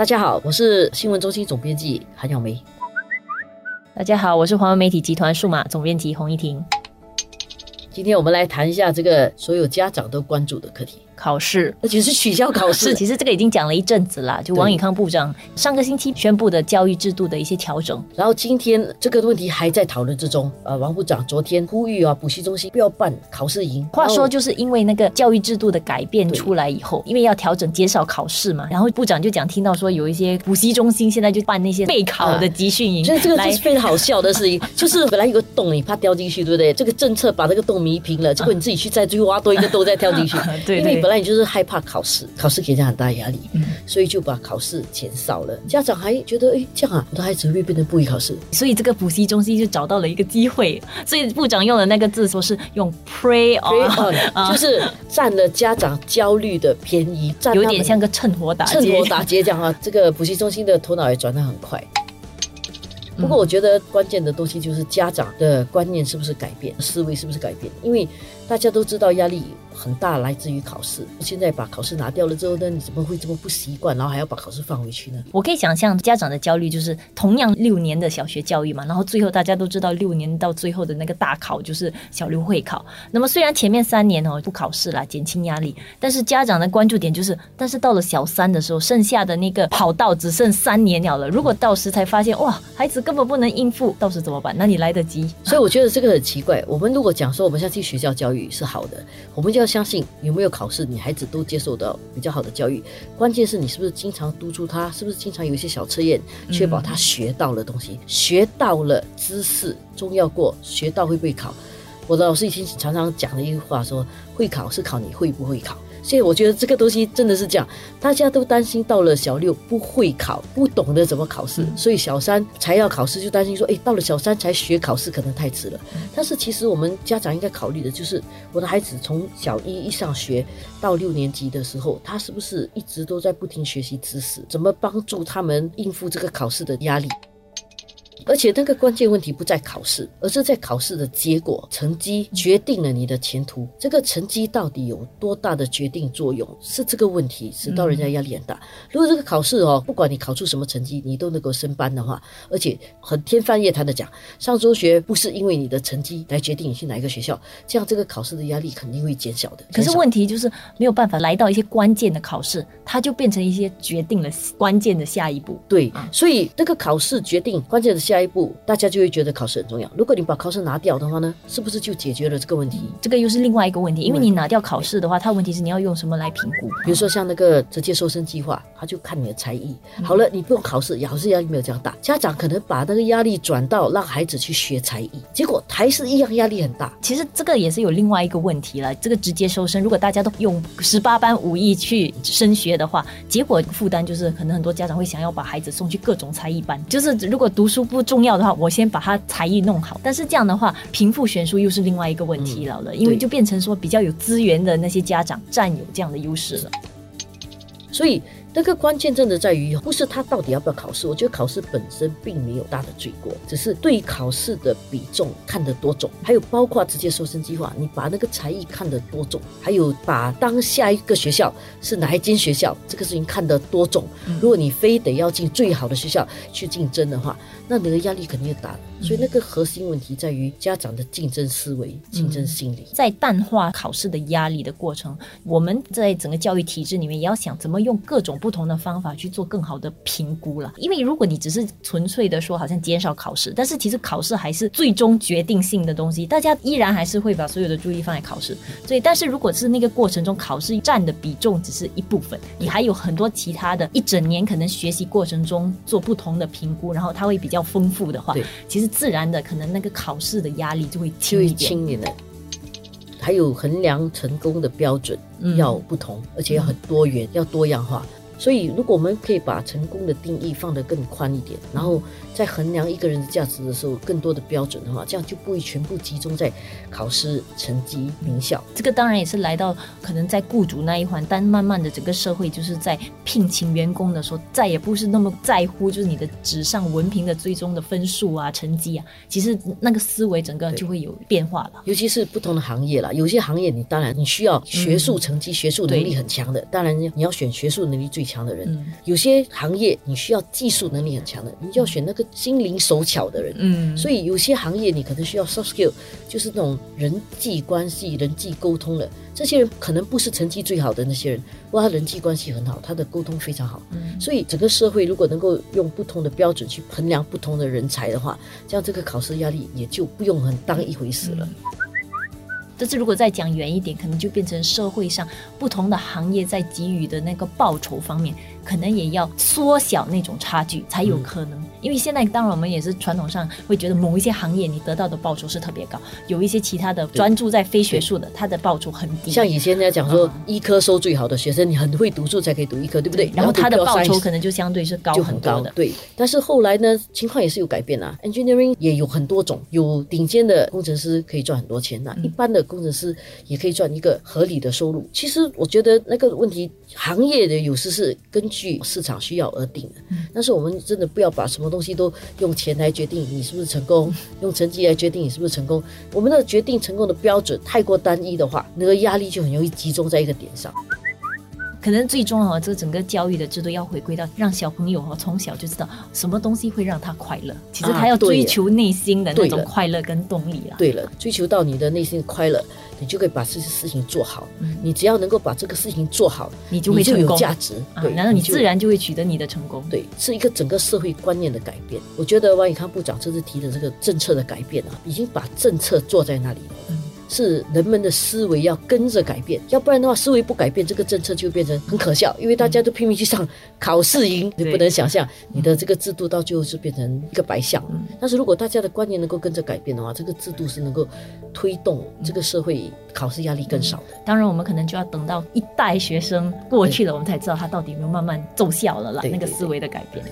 大家好，我是新闻中心总编辑韩晓梅。大家好，我是华文媒体集团数码总编辑洪一婷。今天我们来谈一下这个所有家长都关注的课题。考试，而且是取消考试。其实这个已经讲了一阵子了。就王宇康部长上个星期宣布的教育制度的一些调整，然后今天这个问题还在讨论之中。呃，王部长昨天呼吁啊，补习中心不要办考试营。话说，就是因为那个教育制度的改变出来以后，因为要调整减少考试嘛，然后部长就讲听到说有一些补习中心现在就办那些备考的集训营。所以这个是非常好笑的事情，就是本来有个洞，你怕掉进去，对不对？这个政策把这个洞弥平了，结果你自己去再去挖多一个洞再跳进去。对，因为本来你就是害怕。考试，考试给人家很大压力，所以就把考试减少了。家长还觉得，哎，这样啊，我的孩子会变成不会考试。所以这个补习中心就找到了一个机会。所以部长用的那个字说是用 “prey on”，就是占了家长焦虑的便宜，有点像个趁火打趁火打劫这样啊。这个补习中心的头脑也转得很快。不过我觉得关键的东西就是家长的观念是不是改变，思维是不是改变，因为大家都知道压力。很大来自于考试，现在把考试拿掉了之后呢，你怎么会这么不习惯，然后还要把考试放回去呢？我可以想象家长的焦虑就是同样六年的小学教育嘛，然后最后大家都知道六年到最后的那个大考就是小六会考。那么虽然前面三年哦不考试啦，减轻压力，但是家长的关注点就是，但是到了小三的时候，剩下的那个跑道只剩三年了了。如果到时才发现哇，孩子根本不能应付，到时怎么办？那你来得及。所以我觉得这个很奇怪。我们如果讲说我们要去学校教育是好的，我们就要。相信有没有考试，你孩子都接受到比较好的教育。关键是你是不是经常督促他，是不是经常有一些小测验，确保他学到了东西，学到了知识，重要过，学到会不会考。我的老师以前常常讲的一句话说：会考是考你会不会考。所以我觉得这个东西真的是这样，大家都担心到了小六不会考，不懂得怎么考试，所以小三才要考试，就担心说，哎，到了小三才学考试可能太迟了。但是其实我们家长应该考虑的就是，我的孩子从小一一上学到六年级的时候，他是不是一直都在不停学习知识，怎么帮助他们应付这个考试的压力？而且那个关键问题不在考试，而是在考试的结果，成绩决定了你的前途。这个成绩到底有多大的决定作用，是这个问题使到人家压力很大。如果这个考试哦，不管你考出什么成绩，你都能够升班的话，而且很天方夜谭的讲，上中学不是因为你的成绩来决定你去哪一个学校，这样这个考试的压力肯定会减小的。可是问题就是没有办法来到一些关键的考试，它就变成一些决定了关键的下一步。对，所以这个考试决定关键的。下一步，大家就会觉得考试很重要。如果你把考试拿掉的话呢，是不是就解决了这个问题？这个又是另外一个问题，因为你拿掉考试的话，它问题是你要用什么来评估？比如说像那个直接收生计划，他就看你的才艺。好了，你不用考试，考试压力没有这样大。家长可能把那个压力转到让孩子去学才艺，结果还是一样压力很大。其实这个也是有另外一个问题了。这个直接收生，如果大家都用十八般武艺去升学的话，结果负担就是可能很多家长会想要把孩子送去各种才艺班。就是如果读书不重要的话，我先。把他才艺弄好，但是这样的话，贫富悬殊又是另外一个问题了了，因为就变成说比较有资源的那些家长占有这样的优势了，所以。那个关键真的在于，不是他到底要不要考试。我觉得考试本身并没有大的罪过，只是对考试的比重看得多重，还有包括直接收生计划，你把那个才艺看得多重，还有把当下一个学校是哪一间学校这个事情看得多重。如果你非得要进最好的学校去竞争的话，那你的压力肯定大。所以那个核心问题在于家长的竞争思维、竞争心理。在淡化考试的压力的过程，我们在整个教育体制里面也要想怎么用各种。不同的方法去做更好的评估了，因为如果你只是纯粹的说好像减少考试，但是其实考试还是最终决定性的东西，大家依然还是会把所有的注意放在考试。所以，但是如果是那个过程中考试占的比重只是一部分，你还有很多其他的一整年可能学习过程中做不同的评估，然后它会比较丰富的话，其实自然的可能那个考试的压力就会轻一点。还有衡量成功的标准要不同，而且要很多元，要多样化。所以，如果我们可以把成功的定义放得更宽一点，然后在衡量一个人的价值的时候，更多的标准的话，这样就不会全部集中在考试成绩、名校。这个当然也是来到可能在雇主那一环，但慢慢的整个社会就是在聘请员工的时候，再也不是那么在乎就是你的纸上文凭的最终的分数啊、成绩啊。其实那个思维整个就会有变化了。尤其是不同的行业了，有些行业你当然你需要学术成绩、学术能力很强的，当然你要选学术能力最。强的人，嗯有些行业你需要技术能力很强的，你就要选那个心灵手巧的人。嗯，所以有些行业你可能需要 soft skill，就是那种人际关系、人际沟通的。这些人可能不是成绩最好的那些人，不过他人际关系很好，他的沟通非常好。嗯所以整个社会如果能够用不同的标准去衡量不同的人才的话，这样这个考试压力也就不用很当一回事了。但是如果再讲远一点，可能就变成社会上不同的行业在给予的那个报酬方面，可能也要缩小那种差距才有可能。因为现在当然我们也是传统上会觉得某一些行业你得到的报酬是特别高，有一些其他的专注在非学术的，它的报酬很低。像以前人家讲说嗯，医科收最好的学生，你很会读书才可以读医科，对不对？然后他的报酬可能就相对是高就很高的。高对，但是后来呢，情况也是有改变啊。Engineering 也有很多种，有顶尖的工程师可以赚很多钱那、一般的工程师也可以赚一个合理的收入。其实我觉得那个问题，行业的有时是根据市场需要而定的。但是我们真的不要把什么东西都用钱来决定你是不是成功，用成绩来决定你是不是成功。我们的决定成功的标准太过单一的话，那个压力就很容易集中在一个点上。可能最终哦，这整个教育的制度要回归到让小朋友哈从小就知道什么东西会让他快乐。其实啊他要追求内心的那种快乐跟动力啦。对了，追求到你的内心的快乐，你就可以把这些事情做好。你只要能够把这个事情做好，你就会成功有价值。啊，对，然后你自然就会取得你的成功。对，是一个整个社会观念的改变。我觉得王以康部长这次提的这个政策的改变啊，已经把政策做在那里了。嗯是人们的思维要跟着改变，要不然的话，思维不改变，这个政策就变成很可笑，因为大家都拼命去上考试营，你不能想象你的这个制度到最后是变成一个白象。但是如果大家的观念能够跟着改变的话，这个制度是能够推动这个社会考试压力更少的。当然，我们可能就要等到一代学生过去了，我们才知道他到底有没有慢慢奏效了啦，那个思维的改变。